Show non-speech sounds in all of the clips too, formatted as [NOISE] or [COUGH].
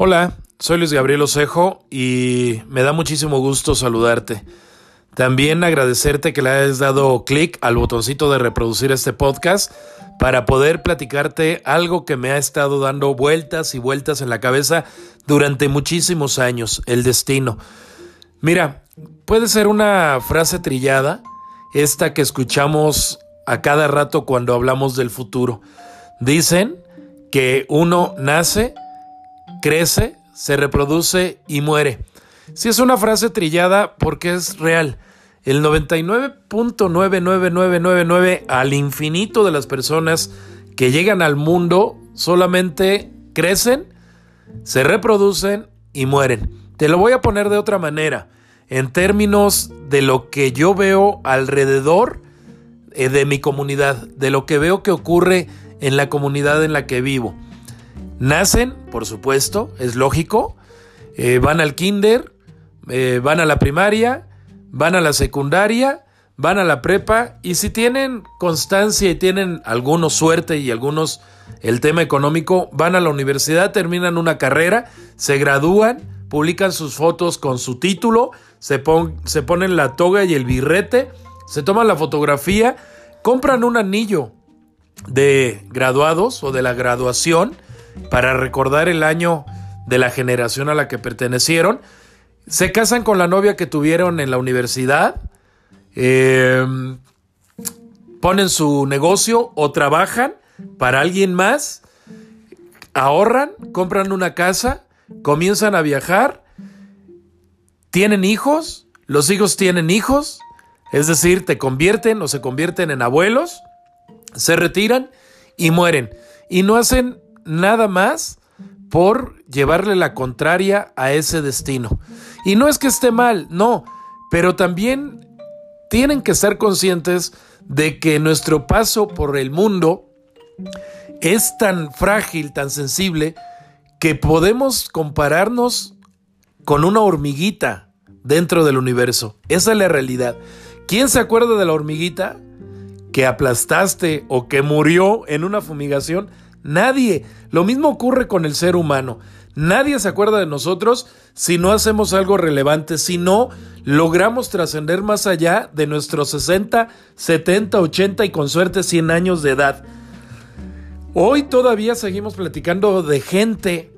Hola, soy Luis Gabriel Osejo y me da muchísimo gusto saludarte. También agradecerte que le hayas dado clic al botoncito de reproducir este podcast para poder platicarte algo que me ha estado dando vueltas y vueltas en la cabeza durante muchísimos años, el destino. Mira, puede ser una frase trillada, esta que escuchamos a cada rato cuando hablamos del futuro. Dicen que uno nace, crece, se reproduce y muere. Si es una frase trillada porque es real. El 99.99999 al infinito de las personas que llegan al mundo solamente crecen, se reproducen y mueren. Te lo voy a poner de otra manera, en términos de lo que yo veo alrededor eh, de mi comunidad, de lo que veo que ocurre en la comunidad en la que vivo. Nacen, por supuesto, es lógico, eh, van al kinder, eh, van a la primaria, van a la secundaria, van a la prepa y si tienen constancia y tienen algunos suerte y algunos el tema económico, van a la universidad, terminan una carrera, se gradúan, publican sus fotos con su título, se, se ponen la toga y el birrete, se toman la fotografía, compran un anillo de graduados o de la graduación, para recordar el año de la generación a la que pertenecieron. Se casan con la novia que tuvieron en la universidad, em, ponen su negocio o trabajan para alguien más, ahorran, compran una casa, comienzan a viajar, tienen hijos, los hijos tienen hijos, es decir, te convierten o se convierten en abuelos, se retiran y mueren. Y no hacen nada más por llevarle la contraria a ese destino. Y no es que esté mal, no, pero también tienen que estar conscientes de que nuestro paso por el mundo es tan frágil, tan sensible, que podemos compararnos con una hormiguita dentro del universo. Esa es la realidad. ¿Quién se acuerda de la hormiguita que aplastaste o que murió en una fumigación? Nadie. Lo mismo ocurre con el ser humano. Nadie se acuerda de nosotros si no hacemos algo relevante, si no logramos trascender más allá de nuestros 60, 70, 80 y con suerte 100 años de edad. Hoy todavía seguimos platicando de gente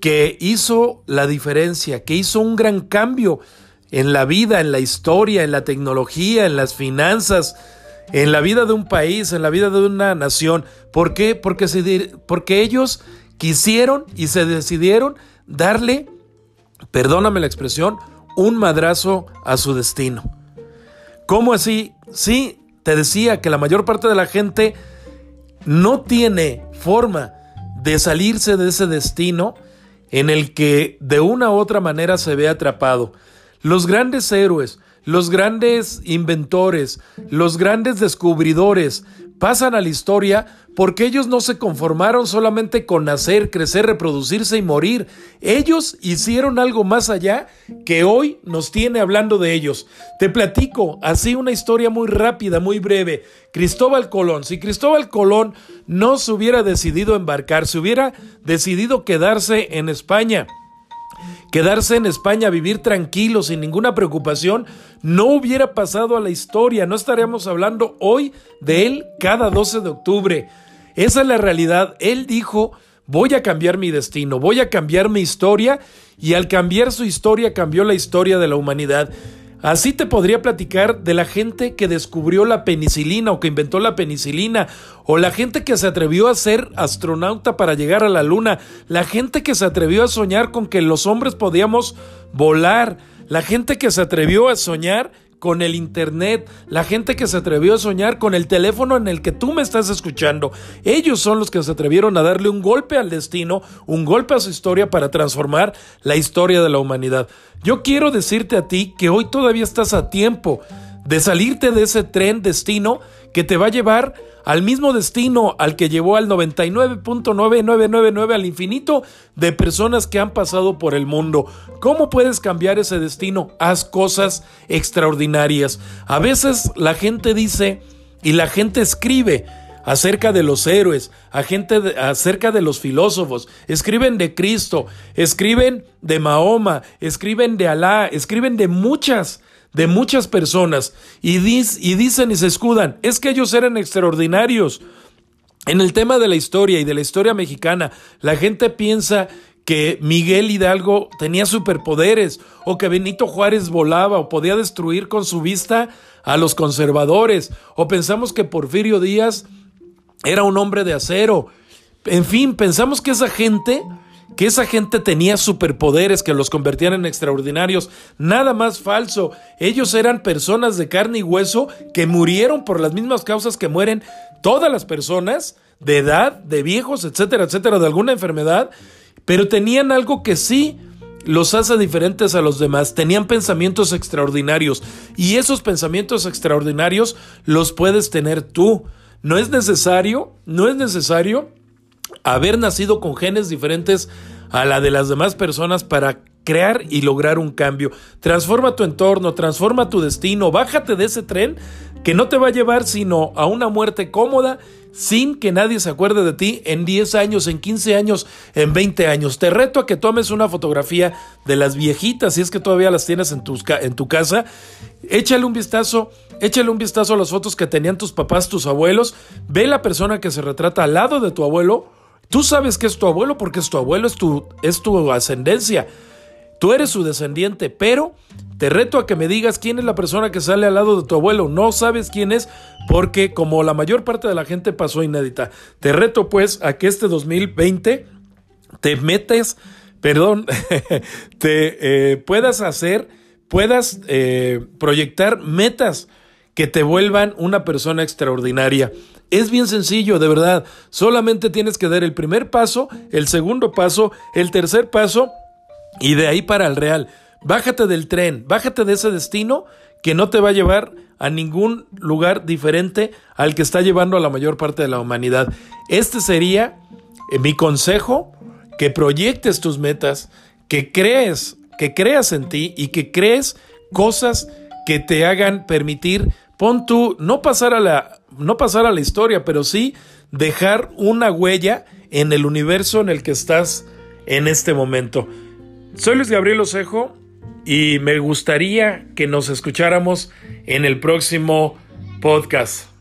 que hizo la diferencia, que hizo un gran cambio en la vida, en la historia, en la tecnología, en las finanzas, en la vida de un país, en la vida de una nación. ¿Por qué? Porque, ellos quisieron y se decidieron darle, perdóname la expresión, un madrazo a su destino. ¿Cómo así? Sí, te decía que la mayor parte de la gente no tiene forma de salirse de ese destino en el que de una u otra manera se ve atrapado. Los grandes héroes, los grandes inventores, los grandes descubridores pasan a la historia porque ellos no se conformaron solamente con nacer, crecer, reproducirse y morir. Ellos hicieron algo más allá que hoy nos tiene hablando de ellos. Te platico así una historia muy rápida, muy breve. Cristóbal Colón. Si Cristóbal Colón no se hubiera decidido embarcar, se hubiera decidido quedarse en España, quedarse en España, vivir tranquilo, sin ninguna preocupación, no hubiera pasado a la historia, no estaríamos hablando hoy de él cada 12 de octubre. Esa es la realidad. Él dijo, voy a cambiar mi destino, voy a cambiar mi historia, y al cambiar su historia cambió la historia de la humanidad. Así te podría platicar de la gente que descubrió la penicilina o que inventó la penicilina, o la gente que se atrevió a ser astronauta para llegar a la luna, la gente que se atrevió a soñar con que los hombres podíamos volar, la gente que se atrevió a soñar con el Internet, la gente que se atrevió a soñar con el teléfono en el que tú me estás escuchando. Ellos son los que se atrevieron a darle un golpe al destino, un golpe a su historia para transformar la historia de la humanidad. Yo quiero decirte a ti que hoy todavía estás a tiempo de salirte de ese tren destino que te va a llevar al mismo destino al que llevó al 99.9999 al infinito de personas que han pasado por el mundo. ¿Cómo puedes cambiar ese destino? Haz cosas extraordinarias. A veces la gente dice y la gente escribe, acerca de los héroes, a gente acerca de los filósofos, escriben de Cristo, escriben de Mahoma, escriben de Alá, escriben de muchas, de muchas personas y, y dicen y se escudan, es que ellos eran extraordinarios. En el tema de la historia y de la historia mexicana, la gente piensa que Miguel Hidalgo tenía superpoderes o que Benito Juárez volaba o podía destruir con su vista a los conservadores o pensamos que Porfirio Díaz era un hombre de acero. En fin, pensamos que esa gente que esa gente tenía superpoderes que los convertían en extraordinarios. Nada más falso. Ellos eran personas de carne y hueso que murieron por las mismas causas que mueren todas las personas de edad, de viejos, etcétera, etcétera, de alguna enfermedad, pero tenían algo que sí los hace diferentes a los demás, tenían pensamientos extraordinarios y esos pensamientos extraordinarios los puedes tener tú. No es necesario, no es necesario haber nacido con genes diferentes a la de las demás personas para crear y lograr un cambio. Transforma tu entorno, transforma tu destino, bájate de ese tren que no te va a llevar sino a una muerte cómoda sin que nadie se acuerde de ti en 10 años, en 15 años, en 20 años. Te reto a que tomes una fotografía de las viejitas, si es que todavía las tienes en tu, en tu casa. Échale un vistazo, échale un vistazo a las fotos que tenían tus papás, tus abuelos. Ve la persona que se retrata al lado de tu abuelo. Tú sabes que es tu abuelo porque es tu abuelo, es tu, es tu ascendencia. Tú eres su descendiente, pero te reto a que me digas quién es la persona que sale al lado de tu abuelo. No sabes quién es porque como la mayor parte de la gente pasó inédita. Te reto pues a que este 2020 te metes, perdón, [LAUGHS] te eh, puedas hacer, puedas eh, proyectar metas que te vuelvan una persona extraordinaria. Es bien sencillo, de verdad. Solamente tienes que dar el primer paso, el segundo paso, el tercer paso y de ahí para el real. Bájate del tren, bájate de ese destino que no te va a llevar a ningún lugar diferente al que está llevando a la mayor parte de la humanidad. Este sería eh, mi consejo, que proyectes tus metas, que crees, que creas en ti y que crees cosas que te hagan permitir, pon tú, no pasar a la, no pasar a la historia, pero sí dejar una huella en el universo en el que estás en este momento. Soy Luis Gabriel Osejo y me gustaría que nos escucháramos en el próximo podcast.